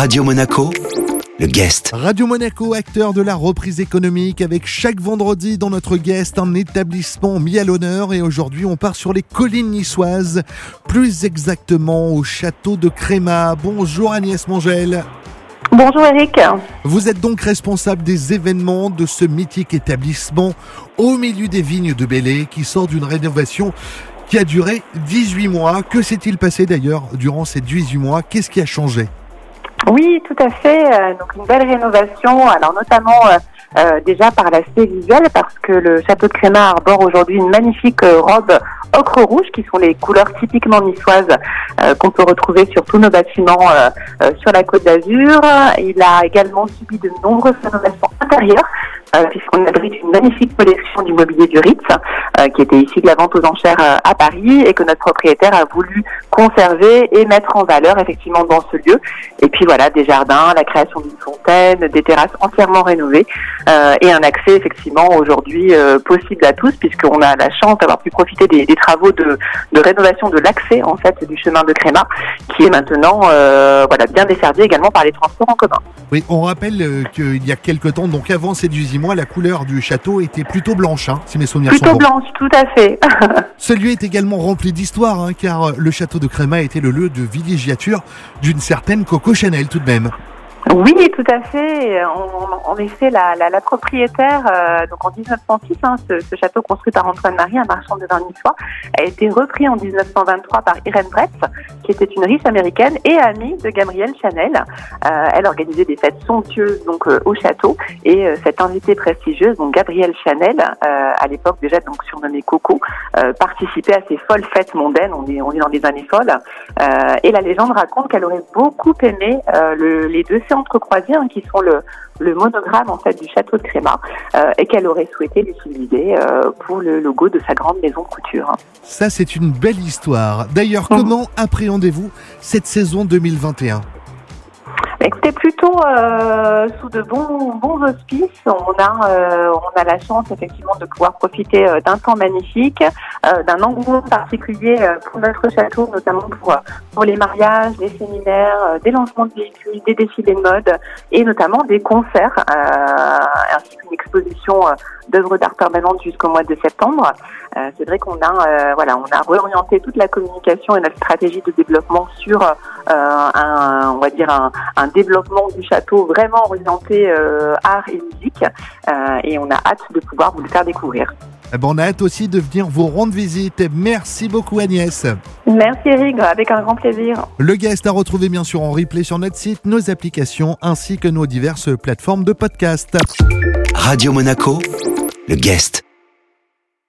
Radio Monaco, le guest. Radio Monaco, acteur de la reprise économique, avec chaque vendredi dans notre guest un établissement mis à l'honneur. Et aujourd'hui, on part sur les collines niçoises, plus exactement au château de Créma. Bonjour Agnès Mongel. Bonjour Eric. Vous êtes donc responsable des événements de ce mythique établissement au milieu des vignes de Bélé qui sort d'une rénovation qui a duré 18 mois. Que s'est-il passé d'ailleurs durant ces 18 mois? Qu'est-ce qui a changé? Oui, tout à fait. Euh, donc une belle rénovation, alors notamment euh, euh, déjà par l'aspect visuel, parce que le château de Créma arbore aujourd'hui une magnifique robe ocre rouge, qui sont les couleurs typiquement niçoises qu'on peut retrouver sur tous nos bâtiments sur la Côte d'Azur. Il a également subi de nombreuses rénovations intérieures euh, puisqu'on abrite une magnifique collection du mobilier du Ritz, euh, qui était ici de la vente aux enchères euh, à Paris et que notre propriétaire a voulu conserver et mettre en valeur effectivement dans ce lieu. Et puis voilà, des jardins, la création d'une fontaine, des terrasses entièrement rénovées et un accès effectivement aujourd'hui possible à tous, puisqu'on a la chance d'avoir pu profiter des, des travaux de, de, rénovation de l'accès en fait du chemin de Créma, qui est maintenant voilà bien desservi également par les transports en commun. Oui, on rappelle qu'il y a quelques temps, donc avant ces 18 moi, la couleur du château était plutôt blanche, hein, si mes souvenirs plutôt sont bons. blanche, tout à fait. Ce lieu est également rempli d'histoire, hein, car le château de Créma était le lieu de villégiature d'une certaine Coco Chanel tout de même. Oui, tout à fait. En, effet, la, la, la propriétaire, euh, donc en 1906, hein, ce, ce, château construit par Antoine Marie, un marchand de vin niçois, a été repris en 1923 par Irene Bretz, qui était une riche américaine et amie de Gabrielle Chanel. Euh, elle organisait des fêtes somptueuses donc euh, au château et euh, cette invitée prestigieuse, donc Gabrielle Chanel, euh, à l'époque déjà donc surnommée Coco, participait à ces folles fêtes mondaines. On est on est dans des années folles. et la légende raconte qu'elle aurait beaucoup aimé le, les deux séances entrecroisés hein, qui sont le, le, monogramme en fait du château de Créma euh, et qu'elle aurait souhaité l'utiliser euh, pour le logo de sa grande maison de couture. Ça c'est une belle histoire. D'ailleurs, mmh. comment appréhendez-vous cette saison 2021 Écoutez, plutôt euh, sous de bons, bons auspices. On a, euh, on a la chance effectivement de pouvoir profiter euh, d'un temps magnifique, euh, d'un engouement particulier euh, pour notre château, notamment pour, pour les mariages, les séminaires, des lancements de véhicules, des défilés de mode et notamment des concerts, ainsi qu'une exposition d'œuvres d'art permanentes jusqu'au mois de septembre. C'est vrai qu'on a, voilà, on a réorienté toute la communication et notre stratégie de développement sur un, va dire un, un développement du château vraiment orienté euh, art et musique. Euh, et on a hâte de pouvoir vous le faire découvrir. Eh ben, on a hâte aussi de venir vous rendre visite. Merci beaucoup Agnès. Merci Eric, avec un grand plaisir. Le guest à retrouver bien sûr en replay sur notre site, nos applications ainsi que nos diverses plateformes de podcast. Radio Monaco, le guest.